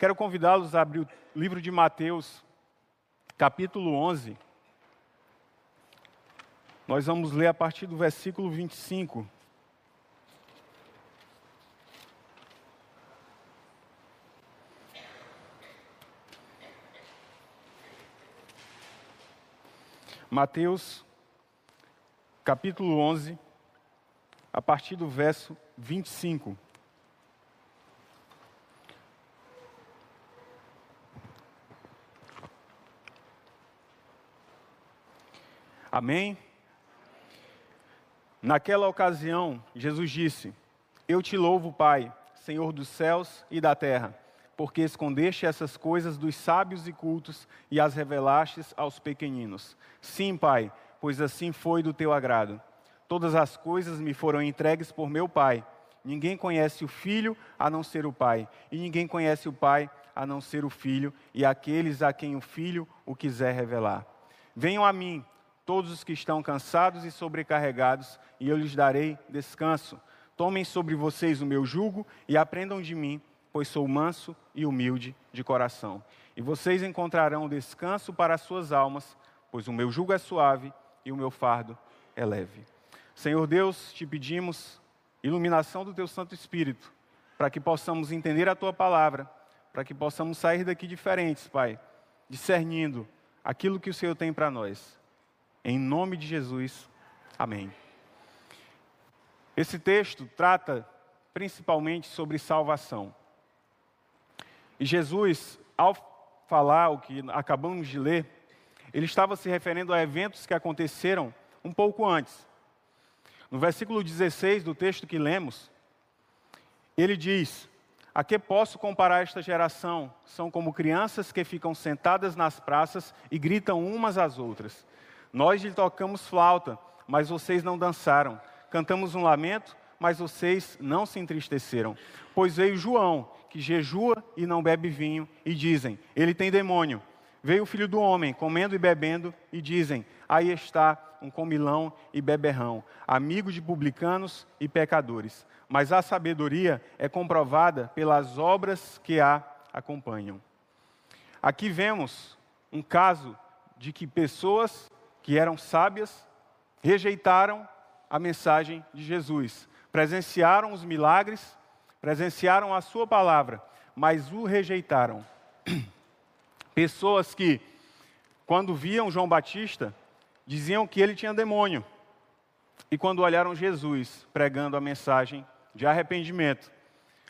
Quero convidá-los a abrir o livro de Mateus, capítulo 11. Nós vamos ler a partir do versículo 25. Mateus, capítulo 11, a partir do verso 25. Amém? Naquela ocasião, Jesus disse: Eu te louvo, Pai, Senhor dos céus e da terra, porque escondeste essas coisas dos sábios e cultos e as revelastes aos pequeninos. Sim, Pai, pois assim foi do teu agrado. Todas as coisas me foram entregues por meu Pai. Ninguém conhece o Filho a não ser o Pai, e ninguém conhece o Pai a não ser o Filho e aqueles a quem o Filho o quiser revelar. Venham a mim todos os que estão cansados e sobrecarregados, e eu lhes darei descanso. Tomem sobre vocês o meu jugo e aprendam de mim, pois sou manso e humilde de coração. E vocês encontrarão descanso para as suas almas, pois o meu jugo é suave e o meu fardo é leve. Senhor Deus, te pedimos iluminação do teu Santo Espírito, para que possamos entender a tua palavra, para que possamos sair daqui diferentes, Pai, discernindo aquilo que o Senhor tem para nós. Em nome de Jesus, amém. Esse texto trata principalmente sobre salvação. E Jesus, ao falar o que acabamos de ler, ele estava se referindo a eventos que aconteceram um pouco antes. No versículo 16 do texto que lemos, ele diz: A que posso comparar esta geração? São como crianças que ficam sentadas nas praças e gritam umas às outras. Nós lhe tocamos flauta, mas vocês não dançaram. Cantamos um lamento, mas vocês não se entristeceram. Pois veio João, que jejua e não bebe vinho, e dizem: Ele tem demônio. Veio o filho do homem, comendo e bebendo, e dizem: Aí está um comilão e beberrão, amigo de publicanos e pecadores. Mas a sabedoria é comprovada pelas obras que a acompanham. Aqui vemos um caso de que pessoas que eram sábias, rejeitaram a mensagem de Jesus, presenciaram os milagres, presenciaram a sua palavra, mas o rejeitaram. Pessoas que, quando viam João Batista, diziam que ele tinha demônio, e quando olharam Jesus pregando a mensagem de arrependimento,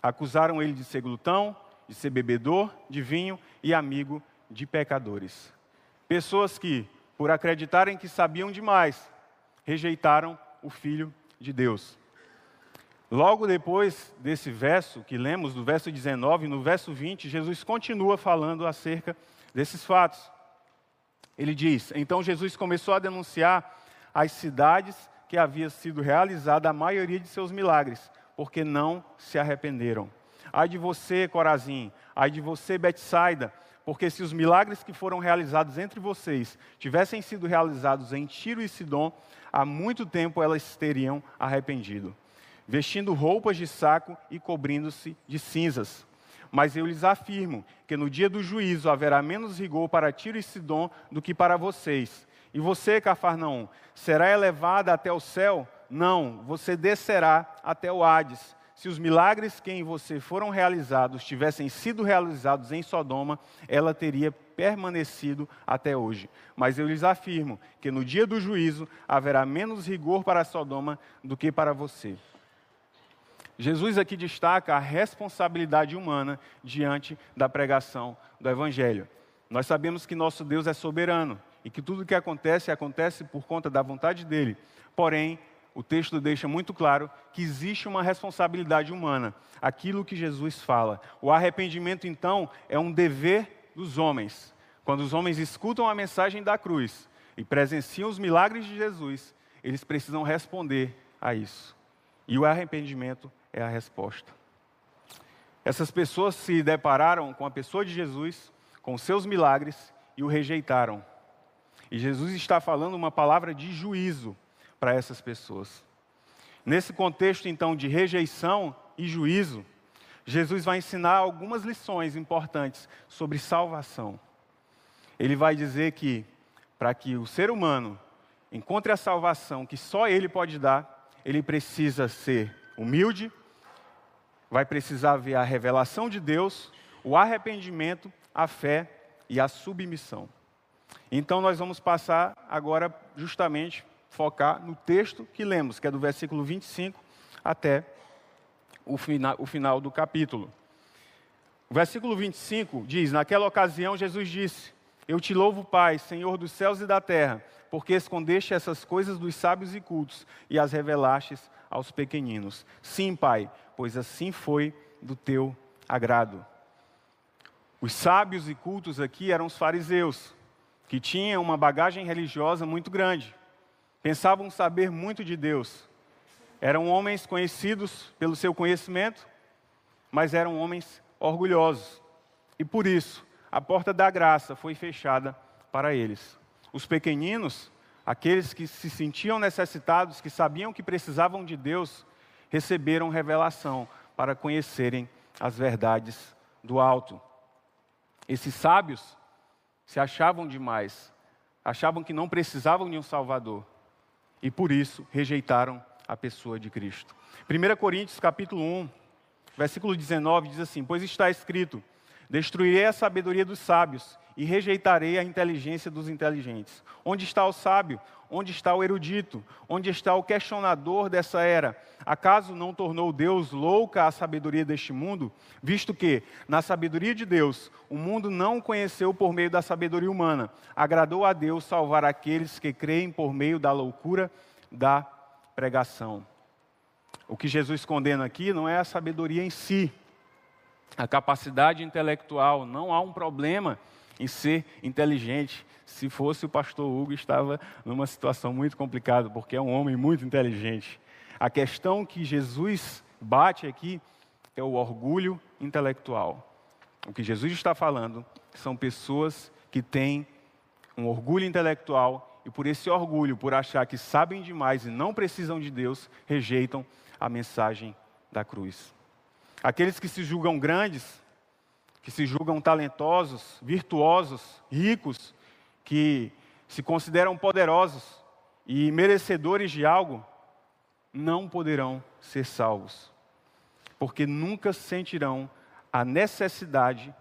acusaram ele de ser glutão, de ser bebedor de vinho e amigo de pecadores. Pessoas que por acreditarem que sabiam demais, rejeitaram o Filho de Deus. Logo depois desse verso que lemos, do verso 19, no verso 20, Jesus continua falando acerca desses fatos. Ele diz: Então Jesus começou a denunciar as cidades que havia sido realizada a maioria de seus milagres, porque não se arrependeram. Ai de você, Corazim, ai de você, Betsaida, porque se os milagres que foram realizados entre vocês tivessem sido realizados em Tiro e Sidom, há muito tempo elas teriam arrependido, vestindo roupas de saco e cobrindo-se de cinzas. Mas eu lhes afirmo que no dia do juízo haverá menos rigor para Tiro e Sidom do que para vocês. E você, Cafarnaum, será elevada até o céu? Não, você descerá até o Hades. Se os milagres que em você foram realizados tivessem sido realizados em Sodoma, ela teria permanecido até hoje. Mas eu lhes afirmo que no dia do juízo haverá menos rigor para Sodoma do que para você. Jesus aqui destaca a responsabilidade humana diante da pregação do Evangelho. Nós sabemos que nosso Deus é soberano e que tudo o que acontece, acontece por conta da vontade dele. Porém, o texto deixa muito claro que existe uma responsabilidade humana, aquilo que Jesus fala. O arrependimento, então, é um dever dos homens. Quando os homens escutam a mensagem da cruz e presenciam os milagres de Jesus, eles precisam responder a isso. E o arrependimento é a resposta. Essas pessoas se depararam com a pessoa de Jesus, com seus milagres e o rejeitaram. E Jesus está falando uma palavra de juízo para essas pessoas. Nesse contexto, então, de rejeição e juízo, Jesus vai ensinar algumas lições importantes sobre salvação. Ele vai dizer que, para que o ser humano encontre a salvação que só ele pode dar, ele precisa ser humilde, vai precisar ver a revelação de Deus, o arrependimento, a fé e a submissão. Então nós vamos passar agora justamente focar no texto que lemos, que é do versículo 25 até o final, o final do capítulo. O versículo 25 diz: Naquela ocasião Jesus disse: Eu te louvo, Pai, Senhor dos céus e da terra, porque escondeste essas coisas dos sábios e cultos e as revelastes aos pequeninos. Sim, Pai, pois assim foi do teu agrado. Os sábios e cultos aqui eram os fariseus, que tinham uma bagagem religiosa muito grande. Pensavam saber muito de Deus. Eram homens conhecidos pelo seu conhecimento, mas eram homens orgulhosos. E por isso, a porta da graça foi fechada para eles. Os pequeninos, aqueles que se sentiam necessitados, que sabiam que precisavam de Deus, receberam revelação para conhecerem as verdades do alto. Esses sábios se achavam demais, achavam que não precisavam de um Salvador e por isso rejeitaram a pessoa de Cristo. 1 Coríntios capítulo 1, versículo 19 diz assim: Pois está escrito: Destruirei a sabedoria dos sábios e rejeitarei a inteligência dos inteligentes. Onde está o sábio? Onde está o erudito? Onde está o questionador dessa era? Acaso não tornou Deus louca a sabedoria deste mundo? Visto que, na sabedoria de Deus, o mundo não o conheceu por meio da sabedoria humana. Agradou a Deus salvar aqueles que creem por meio da loucura da pregação. O que Jesus condena aqui não é a sabedoria em si, a capacidade intelectual. Não há um problema em ser inteligente. Se fosse o pastor Hugo, estava numa situação muito complicada, porque é um homem muito inteligente. A questão que Jesus bate aqui é o orgulho intelectual. O que Jesus está falando são pessoas que têm um orgulho intelectual e por esse orgulho, por achar que sabem demais e não precisam de Deus, rejeitam a mensagem da cruz. Aqueles que se julgam grandes que se julgam talentosos, virtuosos, ricos, que se consideram poderosos e merecedores de algo, não poderão ser salvos, porque nunca sentirão a necessidade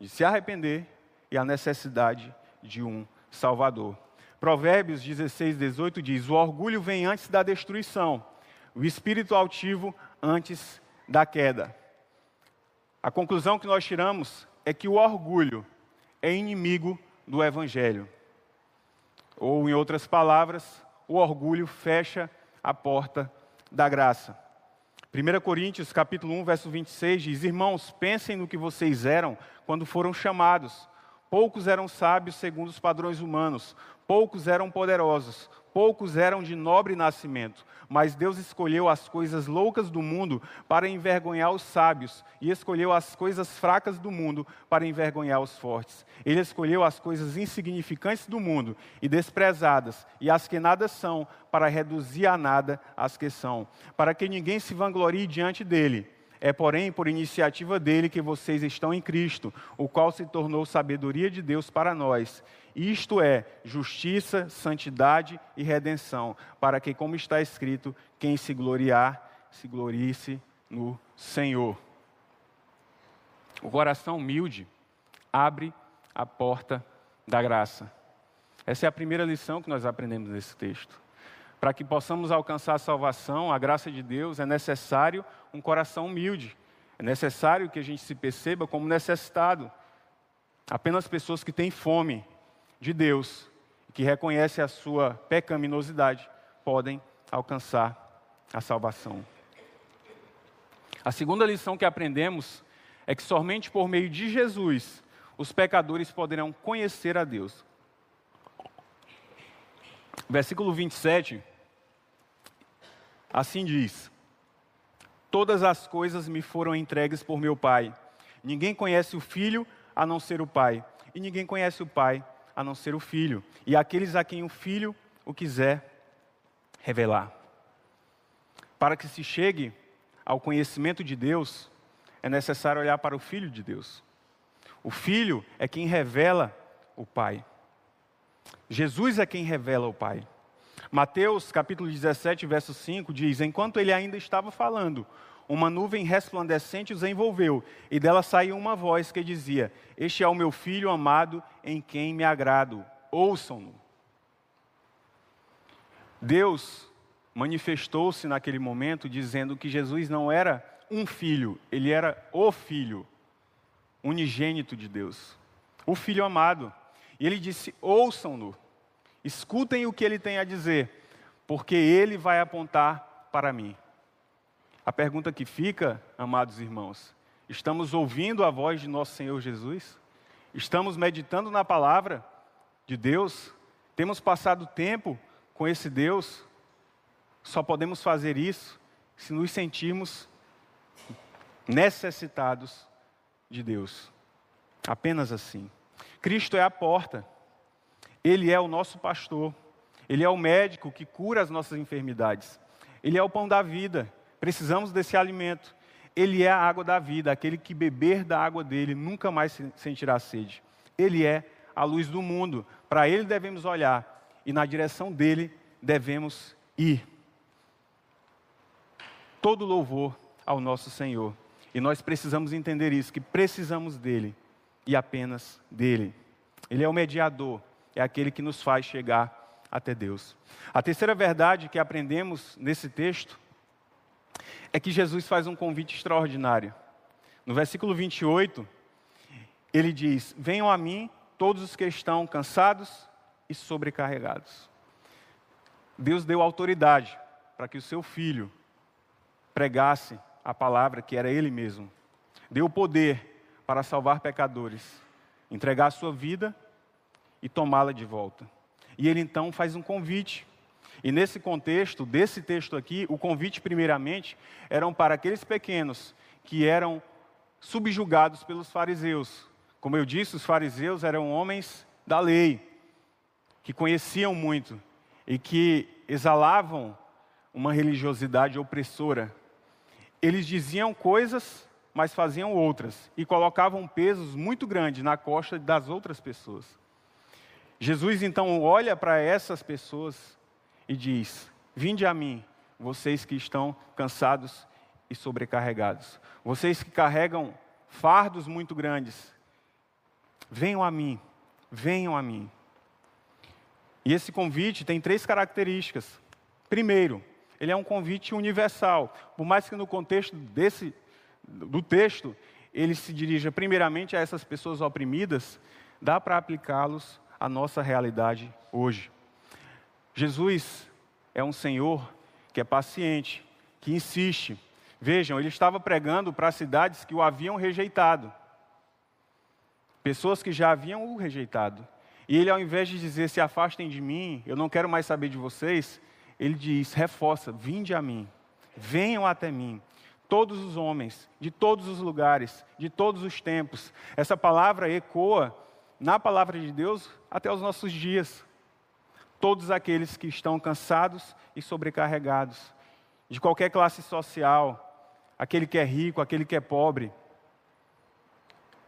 de se arrepender e a necessidade de um Salvador. Provérbios 16, 18 diz: O orgulho vem antes da destruição, o espírito altivo antes da queda. A conclusão que nós tiramos é que o orgulho é inimigo do evangelho. Ou, em outras palavras, o orgulho fecha a porta da graça. 1 Coríntios, capítulo 1, verso 26 diz: Irmãos, pensem no que vocês eram quando foram chamados. Poucos eram sábios segundo os padrões humanos, poucos eram poderosos, poucos eram de nobre nascimento, mas Deus escolheu as coisas loucas do mundo para envergonhar os sábios, e escolheu as coisas fracas do mundo para envergonhar os fortes. Ele escolheu as coisas insignificantes do mundo e desprezadas, e as que nada são, para reduzir a nada as que são, para que ninguém se vanglorie diante dele. É, porém, por iniciativa dele que vocês estão em Cristo, o qual se tornou sabedoria de Deus para nós isto é, justiça, santidade e redenção, para que, como está escrito, quem se gloriar, se glorie no Senhor. O coração humilde abre a porta da graça. Essa é a primeira lição que nós aprendemos nesse texto. Para que possamos alcançar a salvação, a graça de Deus, é necessário um coração humilde. É necessário que a gente se perceba como necessitado. Apenas pessoas que têm fome de Deus, que reconhecem a sua pecaminosidade, podem alcançar a salvação. A segunda lição que aprendemos é que somente por meio de Jesus os pecadores poderão conhecer a Deus. Versículo 27, assim diz: Todas as coisas me foram entregues por meu Pai. Ninguém conhece o Filho a não ser o Pai, e ninguém conhece o Pai a não ser o Filho, e aqueles a quem o Filho o quiser revelar. Para que se chegue ao conhecimento de Deus, é necessário olhar para o Filho de Deus. O Filho é quem revela o Pai. Jesus é quem revela o Pai. Mateus capítulo 17, verso 5 diz: Enquanto ele ainda estava falando, uma nuvem resplandecente os envolveu, e dela saiu uma voz que dizia: Este é o meu filho amado, em quem me agrado. Ouçam-no. Deus manifestou-se naquele momento dizendo que Jesus não era um filho, ele era o filho unigênito de Deus, o filho amado. E ele disse: Ouçam-no, escutem o que ele tem a dizer, porque ele vai apontar para mim. A pergunta que fica, amados irmãos, estamos ouvindo a voz de nosso Senhor Jesus? Estamos meditando na palavra de Deus? Temos passado tempo com esse Deus? Só podemos fazer isso se nos sentirmos necessitados de Deus. Apenas assim. Cristo é a porta. Ele é o nosso pastor. Ele é o médico que cura as nossas enfermidades. Ele é o pão da vida. Precisamos desse alimento. Ele é a água da vida, aquele que beber da água dele nunca mais sentirá sede. Ele é a luz do mundo. Para ele devemos olhar e na direção dele devemos ir. Todo louvor ao nosso Senhor. E nós precisamos entender isso, que precisamos dele e apenas dele. Ele é o mediador, é aquele que nos faz chegar até Deus. A terceira verdade que aprendemos nesse texto é que Jesus faz um convite extraordinário. No versículo 28, ele diz: Venham a mim todos os que estão cansados e sobrecarregados. Deus deu autoridade para que o seu filho pregasse a palavra que era ele mesmo. Deu poder para salvar pecadores, entregar a sua vida e tomá-la de volta. E ele então faz um convite e nesse contexto, desse texto aqui, o convite, primeiramente, eram para aqueles pequenos que eram subjugados pelos fariseus. Como eu disse, os fariseus eram homens da lei, que conheciam muito e que exalavam uma religiosidade opressora. Eles diziam coisas, mas faziam outras, e colocavam pesos muito grandes na costa das outras pessoas. Jesus então olha para essas pessoas e diz: Vinde a mim, vocês que estão cansados e sobrecarregados, vocês que carregam fardos muito grandes, venham a mim, venham a mim. E esse convite tem três características. Primeiro, ele é um convite universal, por mais que no contexto desse do texto ele se dirija primeiramente a essas pessoas oprimidas, dá para aplicá-los à nossa realidade hoje. Jesus é um Senhor que é paciente, que insiste. Vejam, ele estava pregando para cidades que o haviam rejeitado, pessoas que já haviam o rejeitado. E ele, ao invés de dizer se afastem de mim, eu não quero mais saber de vocês, ele diz: reforça, vinde a mim, venham até mim. Todos os homens, de todos os lugares, de todos os tempos. Essa palavra ecoa na palavra de Deus até os nossos dias todos aqueles que estão cansados e sobrecarregados, de qualquer classe social, aquele que é rico, aquele que é pobre,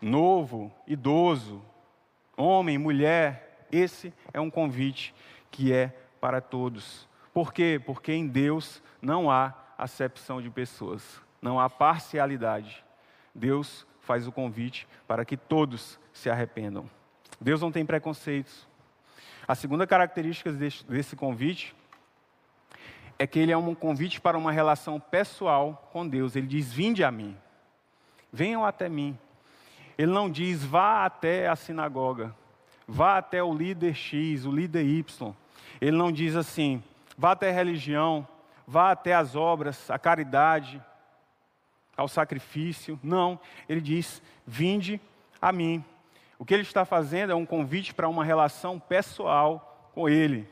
novo, idoso, homem, mulher, esse é um convite que é para todos. Por quê? Porque em Deus não há acepção de pessoas, não há parcialidade. Deus faz o convite para que todos se arrependam. Deus não tem preconceitos. A segunda característica desse, convite é que ele é um convite para uma relação pessoal com Deus. Ele diz: Vinde a mim, venham até mim. Ele não diz: vá até a sinagoga, vá até o líder X, o líder Y. Ele não diz assim: vá até a religião, vá até as obras, a caridade, ao sacrifício. Não, ele diz: vinde a mim. O que ele está fazendo é um convite para uma relação pessoal com ele.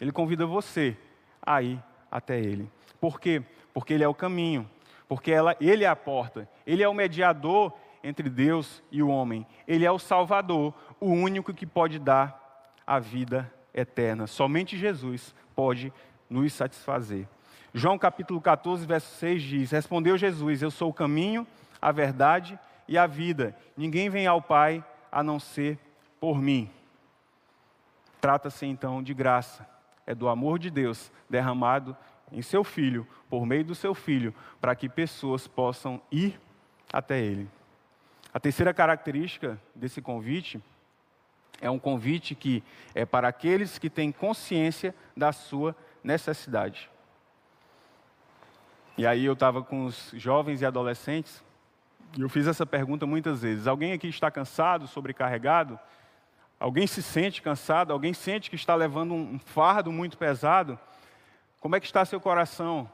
Ele convida você a ir até ele. Por quê? Porque ele é o caminho, porque ela, ele é a porta, ele é o mediador entre Deus e o homem, ele é o Salvador, o único que pode dar a vida eterna. Somente Jesus pode nos satisfazer. João capítulo 14, verso 6 diz: Respondeu Jesus: Eu sou o caminho, a verdade e a vida. Ninguém vem ao Pai a não ser por mim. Trata-se então de graça, é do amor de Deus derramado em seu filho, por meio do seu filho, para que pessoas possam ir até ele. A terceira característica desse convite é um convite que é para aqueles que têm consciência da sua necessidade. E aí eu estava com os jovens e adolescentes eu fiz essa pergunta muitas vezes. Alguém aqui está cansado, sobrecarregado? Alguém se sente cansado? Alguém sente que está levando um fardo muito pesado? Como é que está seu coração?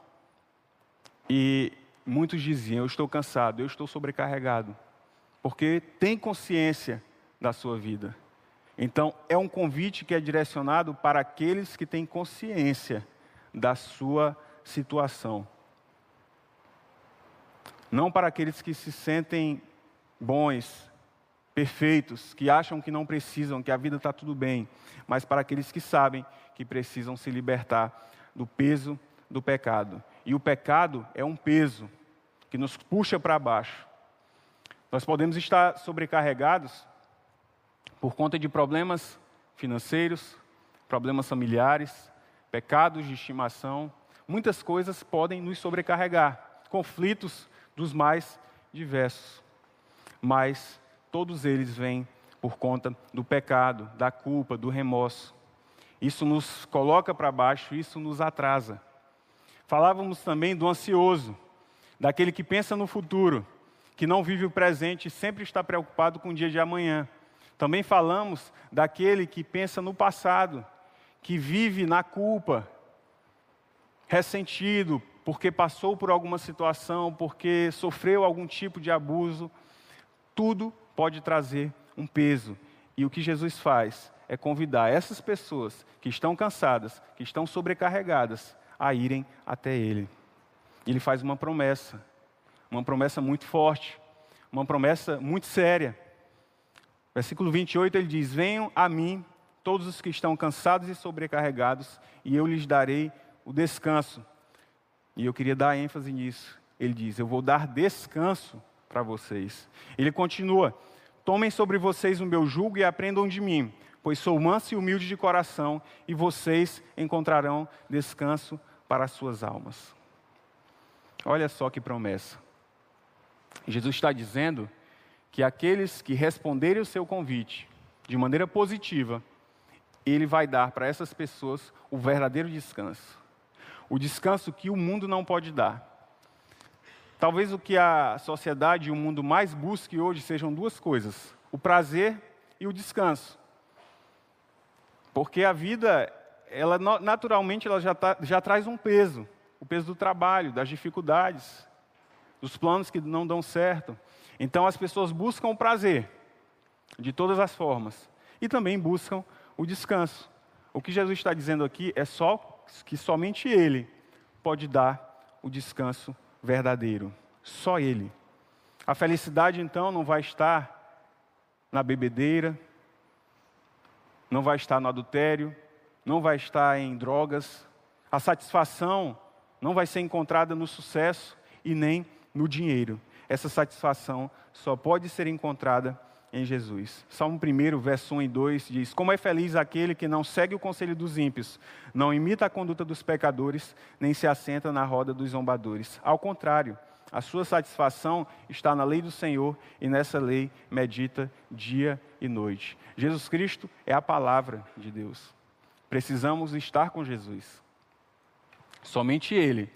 E muitos diziam: Eu estou cansado, eu estou sobrecarregado, porque tem consciência da sua vida. Então, é um convite que é direcionado para aqueles que têm consciência da sua situação. Não para aqueles que se sentem bons, perfeitos, que acham que não precisam, que a vida está tudo bem, mas para aqueles que sabem que precisam se libertar do peso do pecado. E o pecado é um peso que nos puxa para baixo. Nós podemos estar sobrecarregados por conta de problemas financeiros, problemas familiares, pecados de estimação. Muitas coisas podem nos sobrecarregar, conflitos dos mais diversos. Mas todos eles vêm por conta do pecado, da culpa, do remorso. Isso nos coloca para baixo, isso nos atrasa. Falávamos também do ansioso, daquele que pensa no futuro, que não vive o presente e sempre está preocupado com o dia de amanhã. Também falamos daquele que pensa no passado, que vive na culpa, ressentido porque passou por alguma situação, porque sofreu algum tipo de abuso. Tudo pode trazer um peso. E o que Jesus faz é convidar essas pessoas que estão cansadas, que estão sobrecarregadas, a irem até Ele. Ele faz uma promessa, uma promessa muito forte, uma promessa muito séria. Versículo 28 ele diz: Venham a mim todos os que estão cansados e sobrecarregados, e eu lhes darei o descanso. E eu queria dar ênfase nisso. Ele diz: Eu vou dar descanso para vocês. Ele continua: Tomem sobre vocês o meu jugo e aprendam de mim, pois sou manso e humilde de coração, e vocês encontrarão descanso para as suas almas. Olha só que promessa. Jesus está dizendo que aqueles que responderem o seu convite de maneira positiva, ele vai dar para essas pessoas o verdadeiro descanso. O descanso que o mundo não pode dar. Talvez o que a sociedade e o mundo mais busque hoje sejam duas coisas: o prazer e o descanso. Porque a vida, ela naturalmente ela já, tá, já traz um peso, o peso do trabalho, das dificuldades, dos planos que não dão certo. Então as pessoas buscam o prazer de todas as formas e também buscam o descanso. O que Jesus está dizendo aqui é só que somente Ele pode dar o descanso verdadeiro. Só Ele. A felicidade, então, não vai estar na bebedeira, não vai estar no adultério, não vai estar em drogas. A satisfação não vai ser encontrada no sucesso e nem no dinheiro. Essa satisfação só pode ser encontrada em Jesus. Salmo 1, verso 1 e 2 diz: Como é feliz aquele que não segue o conselho dos ímpios, não imita a conduta dos pecadores, nem se assenta na roda dos zombadores. Ao contrário, a sua satisfação está na lei do Senhor e nessa lei medita dia e noite. Jesus Cristo é a palavra de Deus. Precisamos estar com Jesus. Somente Ele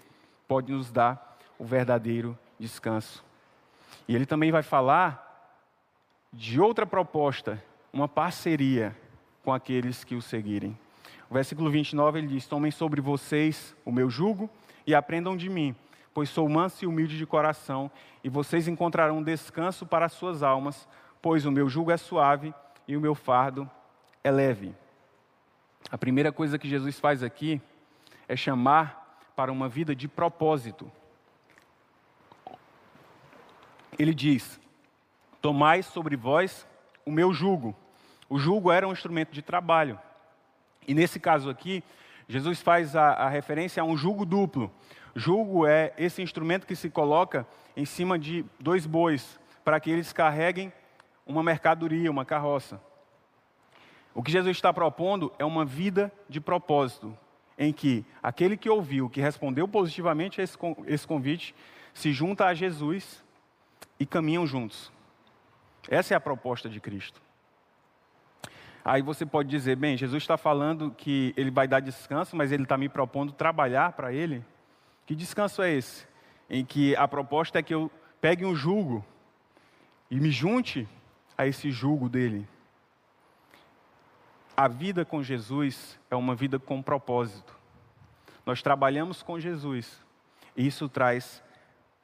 pode nos dar o verdadeiro descanso. E Ele também vai falar de outra proposta, uma parceria com aqueles que o seguirem. O versículo 29 ele diz: Tomem sobre vocês o meu jugo e aprendam de mim, pois sou manso e humilde de coração, e vocês encontrarão descanso para as suas almas, pois o meu jugo é suave e o meu fardo é leve. A primeira coisa que Jesus faz aqui é chamar para uma vida de propósito. Ele diz: Tomai sobre vós o meu jugo. O jugo era um instrumento de trabalho. E nesse caso aqui, Jesus faz a, a referência a um jugo duplo. Jugo é esse instrumento que se coloca em cima de dois bois, para que eles carreguem uma mercadoria, uma carroça. O que Jesus está propondo é uma vida de propósito, em que aquele que ouviu, que respondeu positivamente a esse convite, se junta a Jesus e caminham juntos. Essa é a proposta de Cristo. Aí você pode dizer, bem, Jesus está falando que ele vai dar descanso, mas ele está me propondo trabalhar para ele. Que descanso é esse? Em que a proposta é que eu pegue um jugo e me junte a esse jugo dele. A vida com Jesus é uma vida com propósito. Nós trabalhamos com Jesus e isso traz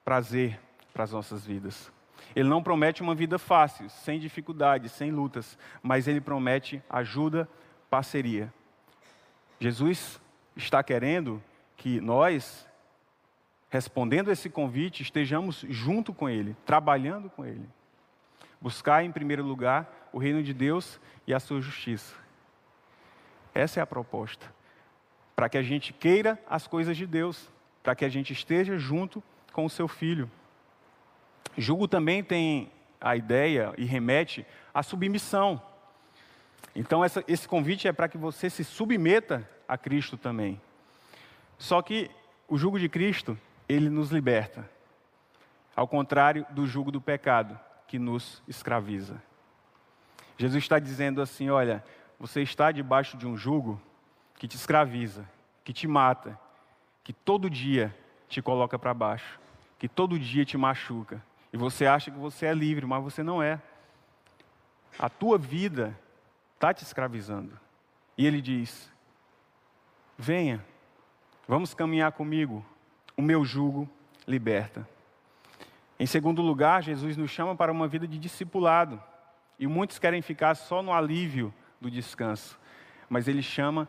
prazer para as nossas vidas. Ele não promete uma vida fácil, sem dificuldades, sem lutas, mas ele promete ajuda, parceria. Jesus está querendo que nós, respondendo esse convite, estejamos junto com ele, trabalhando com ele. Buscar em primeiro lugar o reino de Deus e a sua justiça. Essa é a proposta. Para que a gente queira as coisas de Deus, para que a gente esteja junto com o seu filho. Julgo também tem a ideia e remete à submissão. Então, essa, esse convite é para que você se submeta a Cristo também. Só que o jugo de Cristo, ele nos liberta. Ao contrário do jugo do pecado, que nos escraviza. Jesus está dizendo assim: olha, você está debaixo de um jugo que te escraviza, que te mata, que todo dia te coloca para baixo, que todo dia te machuca, e você acha que você é livre, mas você não é. A tua vida está te escravizando. E ele diz: Venha, vamos caminhar comigo, o meu jugo liberta. Em segundo lugar, Jesus nos chama para uma vida de discipulado. E muitos querem ficar só no alívio do descanso. Mas ele chama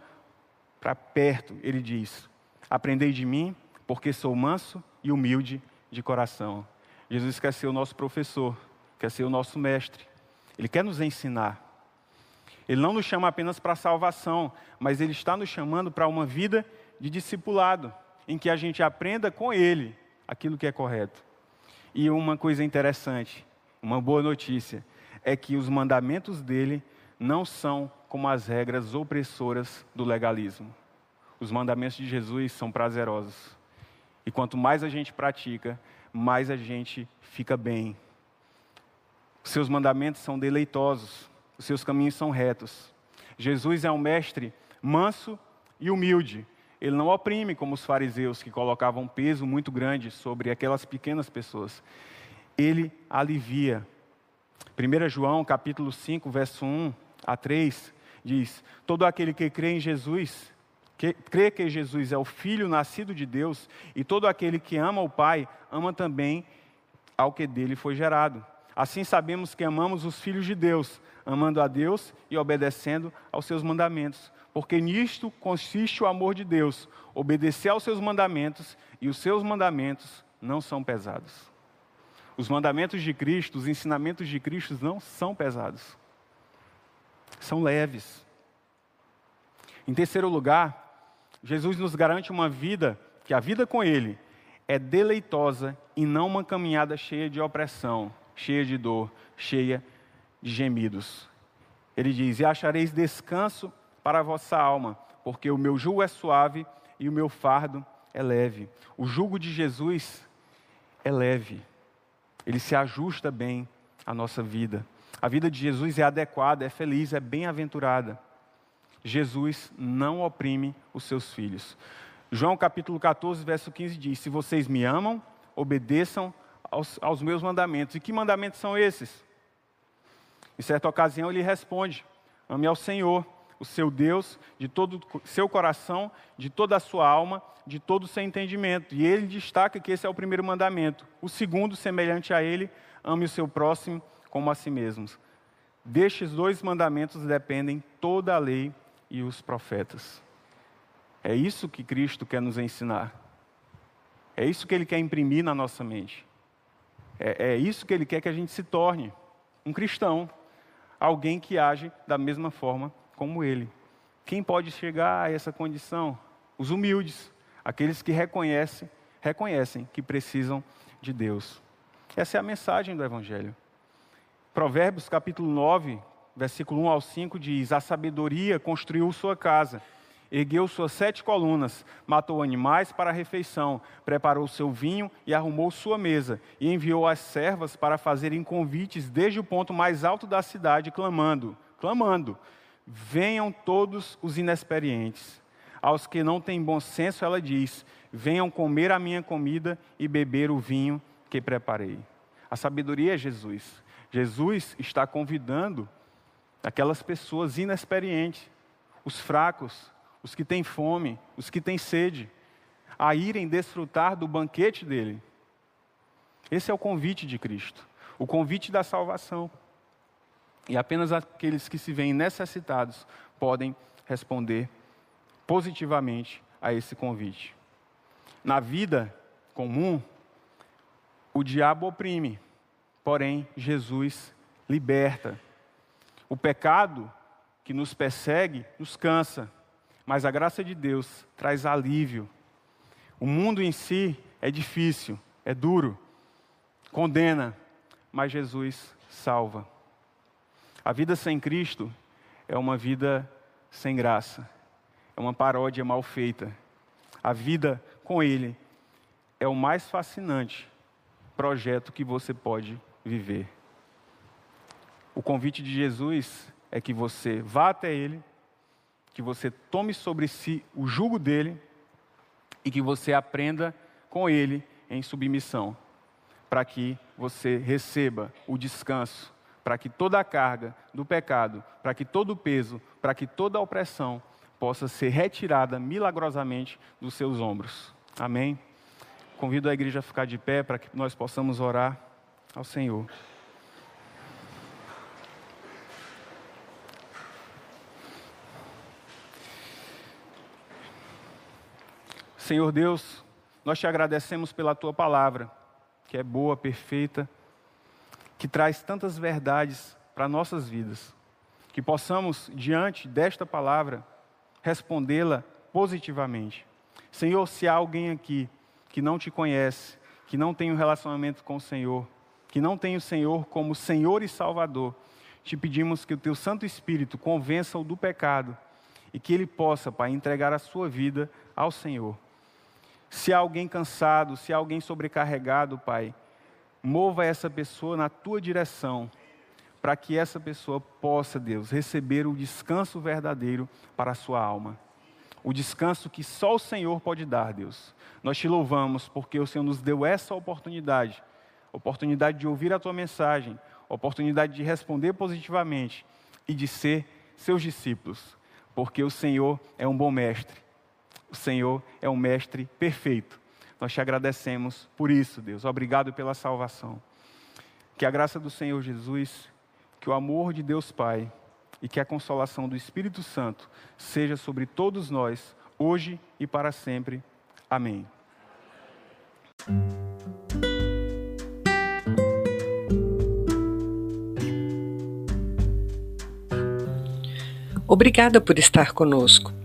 para perto, ele diz: Aprendei de mim, porque sou manso e humilde de coração. Jesus quer ser o nosso professor, quer ser o nosso mestre. Ele quer nos ensinar. Ele não nos chama apenas para a salvação, mas ele está nos chamando para uma vida de discipulado, em que a gente aprenda com ele aquilo que é correto. E uma coisa interessante, uma boa notícia, é que os mandamentos dele não são como as regras opressoras do legalismo. Os mandamentos de Jesus são prazerosos. E quanto mais a gente pratica, mais a gente fica bem. Os seus mandamentos são deleitosos, os seus caminhos são retos. Jesus é um mestre manso e humilde. Ele não oprime como os fariseus que colocavam um peso muito grande sobre aquelas pequenas pessoas. Ele alivia. 1 João capítulo 5, verso 1 a 3 diz: Todo aquele que crê em Jesus que, crê que Jesus é o Filho nascido de Deus, e todo aquele que ama o Pai, ama também ao que dele foi gerado. Assim sabemos que amamos os filhos de Deus, amando a Deus e obedecendo aos seus mandamentos. Porque nisto consiste o amor de Deus, obedecer aos seus mandamentos, e os seus mandamentos não são pesados. Os mandamentos de Cristo, os ensinamentos de Cristo não são pesados, são leves. Em terceiro lugar, Jesus nos garante uma vida, que a vida com Ele é deleitosa e não uma caminhada cheia de opressão, cheia de dor, cheia de gemidos. Ele diz: E achareis descanso para a vossa alma, porque o meu jugo é suave e o meu fardo é leve. O jugo de Jesus é leve, ele se ajusta bem à nossa vida. A vida de Jesus é adequada, é feliz, é bem-aventurada. Jesus não oprime os seus filhos. João capítulo 14, verso 15 diz: Se vocês me amam, obedeçam aos, aos meus mandamentos. E que mandamentos são esses? Em certa ocasião ele responde: Ame ao Senhor, o seu Deus, de todo o seu coração, de toda a sua alma, de todo o seu entendimento. E ele destaca que esse é o primeiro mandamento. O segundo, semelhante a ele, ame o seu próximo como a si mesmo. Destes dois mandamentos dependem toda a lei e os profetas. É isso que Cristo quer nos ensinar. É isso que Ele quer imprimir na nossa mente. É, é isso que Ele quer que a gente se torne um cristão, alguém que age da mesma forma como Ele. Quem pode chegar a essa condição? Os humildes, aqueles que reconhecem, reconhecem que precisam de Deus. Essa é a mensagem do Evangelho. Provérbios capítulo 9, versículo 1 ao 5 diz: A sabedoria construiu sua casa, ergueu suas sete colunas, matou animais para a refeição, preparou seu vinho e arrumou sua mesa, e enviou as servas para fazerem convites desde o ponto mais alto da cidade, clamando, clamando: Venham todos os inexperientes. Aos que não têm bom senso, ela diz: Venham comer a minha comida e beber o vinho que preparei. A sabedoria é Jesus. Jesus está convidando aquelas pessoas inexperientes, os fracos, os que têm fome, os que têm sede, a irem desfrutar do banquete dele. Esse é o convite de Cristo, o convite da salvação. E apenas aqueles que se veem necessitados podem responder positivamente a esse convite. Na vida comum, o diabo oprime, porém Jesus liberta. O pecado que nos persegue nos cansa, mas a graça de Deus traz alívio. O mundo em si é difícil, é duro, condena, mas Jesus salva. A vida sem Cristo é uma vida sem graça, é uma paródia mal feita. A vida com Ele é o mais fascinante projeto que você pode viver. O convite de Jesus é que você vá até Ele, que você tome sobre si o jugo dele e que você aprenda com Ele em submissão, para que você receba o descanso, para que toda a carga do pecado, para que todo o peso, para que toda a opressão possa ser retirada milagrosamente dos seus ombros. Amém? Convido a igreja a ficar de pé para que nós possamos orar ao Senhor. Senhor Deus, nós te agradecemos pela tua palavra, que é boa, perfeita, que traz tantas verdades para nossas vidas. Que possamos, diante desta palavra, respondê-la positivamente. Senhor, se há alguém aqui que não te conhece, que não tem um relacionamento com o Senhor, que não tem o Senhor como Senhor e Salvador, te pedimos que o teu Santo Espírito convença-o do pecado e que ele possa, Pai, entregar a sua vida ao Senhor. Se há alguém cansado, se há alguém sobrecarregado, Pai, mova essa pessoa na tua direção, para que essa pessoa possa, Deus, receber o descanso verdadeiro para a sua alma. O descanso que só o Senhor pode dar, Deus. Nós te louvamos porque o Senhor nos deu essa oportunidade oportunidade de ouvir a tua mensagem, oportunidade de responder positivamente e de ser seus discípulos, porque o Senhor é um bom mestre o Senhor é um mestre perfeito. Nós te agradecemos por isso, Deus. Obrigado pela salvação. Que a graça do Senhor Jesus, que o amor de Deus Pai e que a consolação do Espírito Santo seja sobre todos nós, hoje e para sempre. Amém. Obrigada por estar conosco.